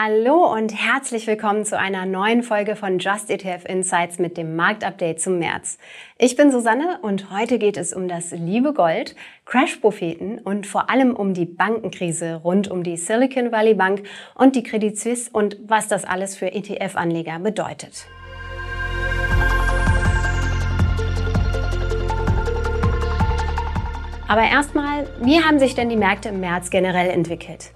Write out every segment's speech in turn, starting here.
Hallo und herzlich willkommen zu einer neuen Folge von Just ETF Insights mit dem Marktupdate zum März. Ich bin Susanne und heute geht es um das liebe Gold, Crash-Propheten und vor allem um die Bankenkrise rund um die Silicon Valley Bank und die Credit Suisse und was das alles für ETF-Anleger bedeutet. Aber erstmal, wie haben sich denn die Märkte im März generell entwickelt?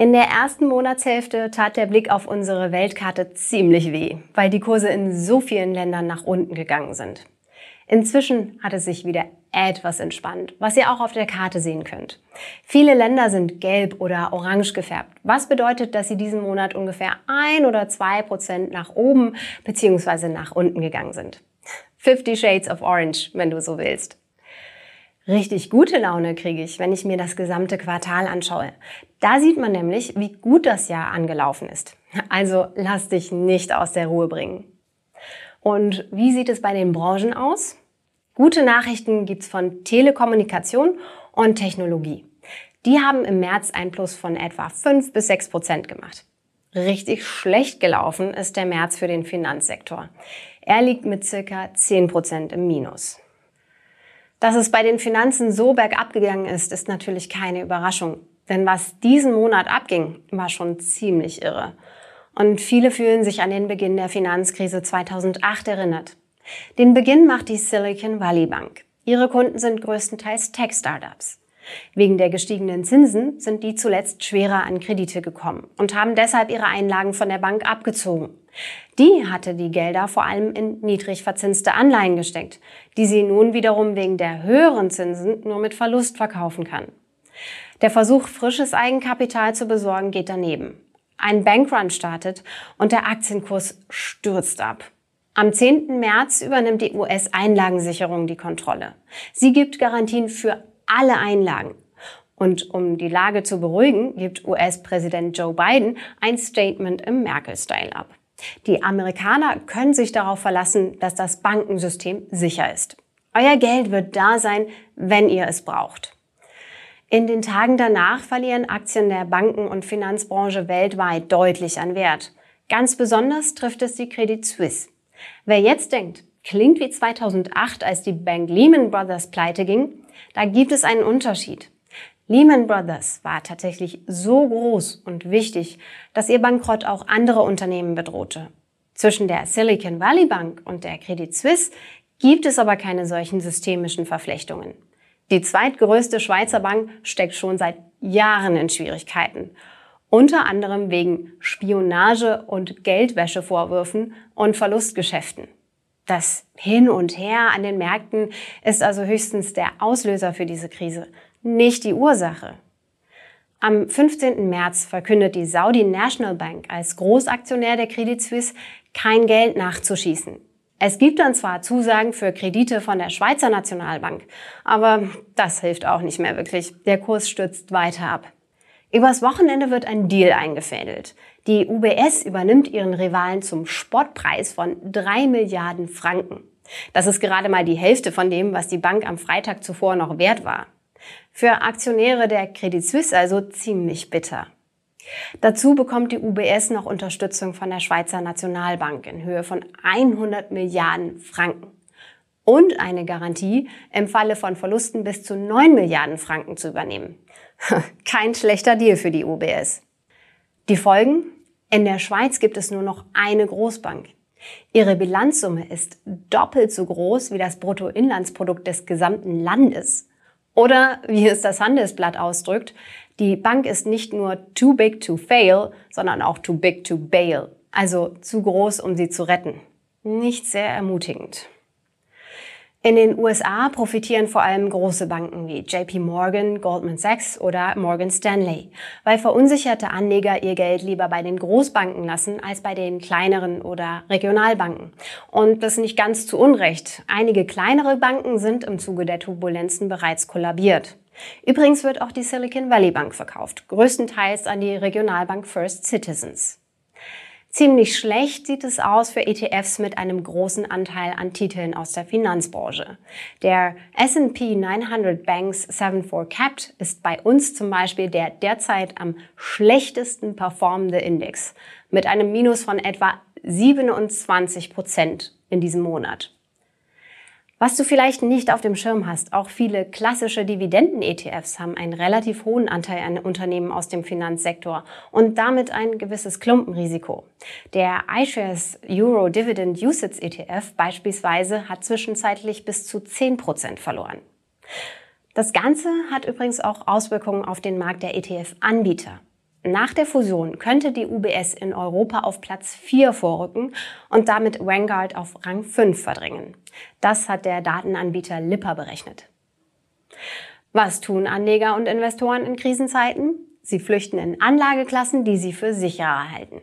In der ersten Monatshälfte tat der Blick auf unsere Weltkarte ziemlich weh, weil die Kurse in so vielen Ländern nach unten gegangen sind. Inzwischen hat es sich wieder etwas entspannt, was ihr auch auf der Karte sehen könnt. Viele Länder sind gelb oder orange gefärbt, was bedeutet, dass sie diesen Monat ungefähr ein oder zwei Prozent nach oben bzw. nach unten gegangen sind. 50 Shades of Orange, wenn du so willst. Richtig gute Laune kriege ich, wenn ich mir das gesamte Quartal anschaue. Da sieht man nämlich, wie gut das Jahr angelaufen ist. Also lass dich nicht aus der Ruhe bringen. Und wie sieht es bei den Branchen aus? Gute Nachrichten gibt's von Telekommunikation und Technologie. Die haben im März ein Plus von etwa 5 bis 6 Prozent gemacht. Richtig schlecht gelaufen ist der März für den Finanzsektor. Er liegt mit circa 10 Prozent im Minus. Dass es bei den Finanzen so bergab gegangen ist, ist natürlich keine Überraschung. Denn was diesen Monat abging, war schon ziemlich irre. Und viele fühlen sich an den Beginn der Finanzkrise 2008 erinnert. Den Beginn macht die Silicon Valley Bank. Ihre Kunden sind größtenteils Tech-Startups. Wegen der gestiegenen Zinsen sind die zuletzt schwerer an Kredite gekommen und haben deshalb ihre Einlagen von der Bank abgezogen. Die hatte die Gelder vor allem in niedrig verzinste Anleihen gesteckt, die sie nun wiederum wegen der höheren Zinsen nur mit Verlust verkaufen kann. Der Versuch, frisches Eigenkapital zu besorgen, geht daneben. Ein Bankrun startet und der Aktienkurs stürzt ab. Am 10. März übernimmt die US-Einlagensicherung die Kontrolle. Sie gibt Garantien für alle Einlagen. Und um die Lage zu beruhigen, gibt US-Präsident Joe Biden ein Statement im Merkel-Style ab. Die Amerikaner können sich darauf verlassen, dass das Bankensystem sicher ist. Euer Geld wird da sein, wenn ihr es braucht. In den Tagen danach verlieren Aktien der Banken- und Finanzbranche weltweit deutlich an Wert. Ganz besonders trifft es die Credit Suisse. Wer jetzt denkt, klingt wie 2008, als die Bank Lehman Brothers pleite ging, da gibt es einen Unterschied. Lehman Brothers war tatsächlich so groß und wichtig, dass ihr Bankrott auch andere Unternehmen bedrohte. Zwischen der Silicon Valley Bank und der Credit Suisse gibt es aber keine solchen systemischen Verflechtungen. Die zweitgrößte Schweizer Bank steckt schon seit Jahren in Schwierigkeiten. Unter anderem wegen Spionage und Geldwäschevorwürfen und Verlustgeschäften. Das Hin und Her an den Märkten ist also höchstens der Auslöser für diese Krise nicht die Ursache. Am 15. März verkündet die Saudi National Bank als Großaktionär der Credit Suisse kein Geld nachzuschießen. Es gibt dann zwar Zusagen für Kredite von der Schweizer Nationalbank, aber das hilft auch nicht mehr wirklich. Der Kurs stürzt weiter ab. Übers Wochenende wird ein Deal eingefädelt. Die UBS übernimmt ihren Rivalen zum Spottpreis von drei Milliarden Franken. Das ist gerade mal die Hälfte von dem, was die Bank am Freitag zuvor noch wert war. Für Aktionäre der Credit Suisse also ziemlich bitter. Dazu bekommt die UBS noch Unterstützung von der Schweizer Nationalbank in Höhe von 100 Milliarden Franken und eine Garantie, im Falle von Verlusten bis zu 9 Milliarden Franken zu übernehmen. Kein schlechter Deal für die UBS. Die Folgen? In der Schweiz gibt es nur noch eine Großbank. Ihre Bilanzsumme ist doppelt so groß wie das Bruttoinlandsprodukt des gesamten Landes. Oder wie es das Handelsblatt ausdrückt, die Bank ist nicht nur too big to fail, sondern auch too big to bail. Also zu groß, um sie zu retten. Nicht sehr ermutigend. In den USA profitieren vor allem große Banken wie JP Morgan, Goldman Sachs oder Morgan Stanley, weil verunsicherte Anleger ihr Geld lieber bei den Großbanken lassen als bei den kleineren oder Regionalbanken. Und das nicht ganz zu Unrecht. Einige kleinere Banken sind im Zuge der Turbulenzen bereits kollabiert. Übrigens wird auch die Silicon Valley Bank verkauft, größtenteils an die Regionalbank First Citizens. Ziemlich schlecht sieht es aus für ETFs mit einem großen Anteil an Titeln aus der Finanzbranche. Der S&P 900 Banks 74 Capped ist bei uns zum Beispiel der derzeit am schlechtesten performende Index mit einem Minus von etwa 27 Prozent in diesem Monat. Was du vielleicht nicht auf dem Schirm hast, auch viele klassische Dividenden-ETFs haben einen relativ hohen Anteil an Unternehmen aus dem Finanzsektor und damit ein gewisses Klumpenrisiko. Der iShares Euro Dividend Usage ETF beispielsweise hat zwischenzeitlich bis zu 10 Prozent verloren. Das Ganze hat übrigens auch Auswirkungen auf den Markt der ETF-Anbieter. Nach der Fusion könnte die UBS in Europa auf Platz 4 vorrücken und damit Vanguard auf Rang 5 verdrängen. Das hat der Datenanbieter Lipper berechnet. Was tun Anleger und Investoren in Krisenzeiten? Sie flüchten in Anlageklassen, die sie für sicherer halten.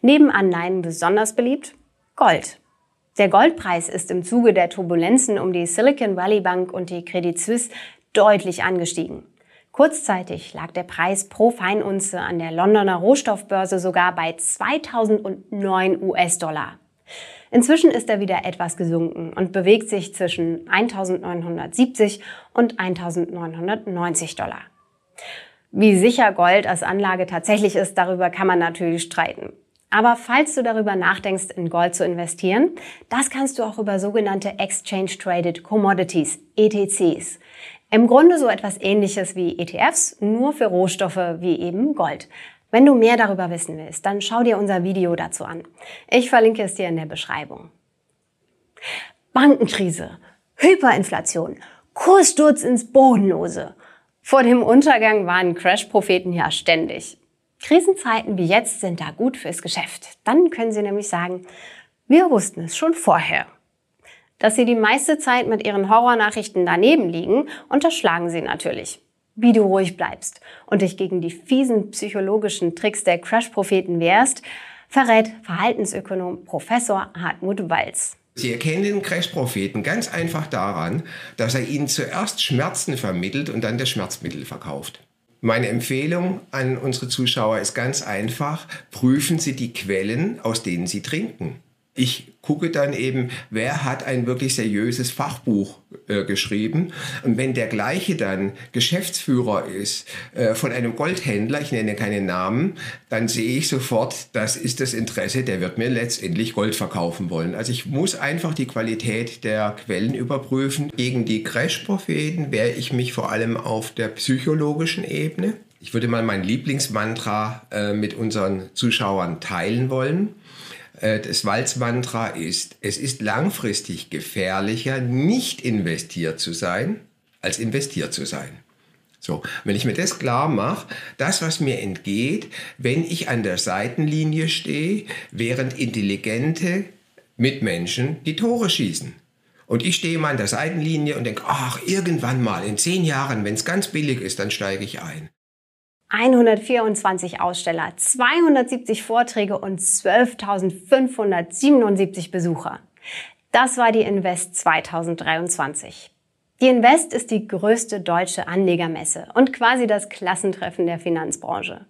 Neben Anleihen besonders beliebt Gold. Der Goldpreis ist im Zuge der Turbulenzen um die Silicon Valley Bank und die Credit Suisse deutlich angestiegen. Kurzzeitig lag der Preis pro Feinunze an der Londoner Rohstoffbörse sogar bei 2009 US-Dollar. Inzwischen ist er wieder etwas gesunken und bewegt sich zwischen 1970 und 1990 Dollar. Wie sicher Gold als Anlage tatsächlich ist, darüber kann man natürlich streiten. Aber falls du darüber nachdenkst, in Gold zu investieren, das kannst du auch über sogenannte Exchange Traded Commodities, ETCs. Im Grunde so etwas ähnliches wie ETFs, nur für Rohstoffe wie eben Gold. Wenn du mehr darüber wissen willst, dann schau dir unser Video dazu an. Ich verlinke es dir in der Beschreibung. Bankenkrise, Hyperinflation, Kurssturz ins Bodenlose. Vor dem Untergang waren Crash-Propheten ja ständig. Krisenzeiten wie jetzt sind da gut fürs Geschäft. Dann können sie nämlich sagen, wir wussten es schon vorher. Dass sie die meiste Zeit mit ihren Horrornachrichten daneben liegen, unterschlagen sie natürlich. Wie du ruhig bleibst und dich gegen die fiesen psychologischen Tricks der Crash-Propheten wehrst, verrät Verhaltensökonom Professor Hartmut Walz. Sie erkennen den Crash-Propheten ganz einfach daran, dass er ihnen zuerst Schmerzen vermittelt und dann das Schmerzmittel verkauft. Meine Empfehlung an unsere Zuschauer ist ganz einfach, prüfen Sie die Quellen, aus denen Sie trinken ich gucke dann eben, wer hat ein wirklich seriöses Fachbuch äh, geschrieben. Und wenn der gleiche dann Geschäftsführer ist äh, von einem Goldhändler, ich nenne keinen Namen, dann sehe ich sofort, das ist das Interesse, der wird mir letztendlich Gold verkaufen wollen. Also ich muss einfach die Qualität der Quellen überprüfen. Gegen die Crash-Propheten wehre ich mich vor allem auf der psychologischen Ebene. Ich würde mal mein Lieblingsmantra äh, mit unseren Zuschauern teilen wollen. Äh, das Walzmantra ist, es ist langfristig gefährlicher, nicht investiert zu sein, als investiert zu sein. So, wenn ich mir das klar mache, das, was mir entgeht, wenn ich an der Seitenlinie stehe, während intelligente Mitmenschen die Tore schießen. Und ich stehe mal an der Seitenlinie und denke, ach, irgendwann mal, in zehn Jahren, wenn es ganz billig ist, dann steige ich ein. 124 Aussteller, 270 Vorträge und 12.577 Besucher. Das war die Invest 2023. Die Invest ist die größte deutsche Anlegermesse und quasi das Klassentreffen der Finanzbranche.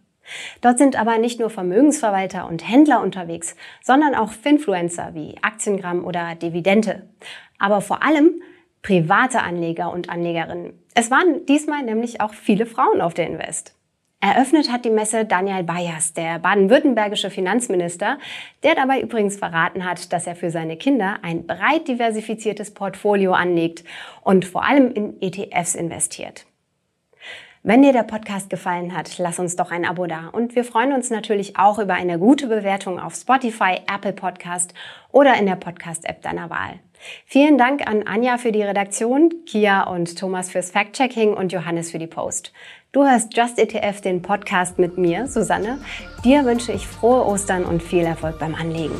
Dort sind aber nicht nur Vermögensverwalter und Händler unterwegs, sondern auch Finfluencer wie Aktiengramm oder Dividende. Aber vor allem private Anleger und Anlegerinnen. Es waren diesmal nämlich auch viele Frauen auf der Invest. Eröffnet hat die Messe Daniel Bayers, der baden-württembergische Finanzminister, der dabei übrigens verraten hat, dass er für seine Kinder ein breit diversifiziertes Portfolio anlegt und vor allem in ETFs investiert. Wenn dir der Podcast gefallen hat, lass uns doch ein Abo da. Und wir freuen uns natürlich auch über eine gute Bewertung auf Spotify, Apple Podcast oder in der Podcast-App deiner Wahl. Vielen Dank an Anja für die Redaktion, Kia und Thomas fürs Fact-Checking und Johannes für die Post. Du hörst Just ETF, den Podcast mit mir, Susanne. Dir wünsche ich frohe Ostern und viel Erfolg beim Anlegen.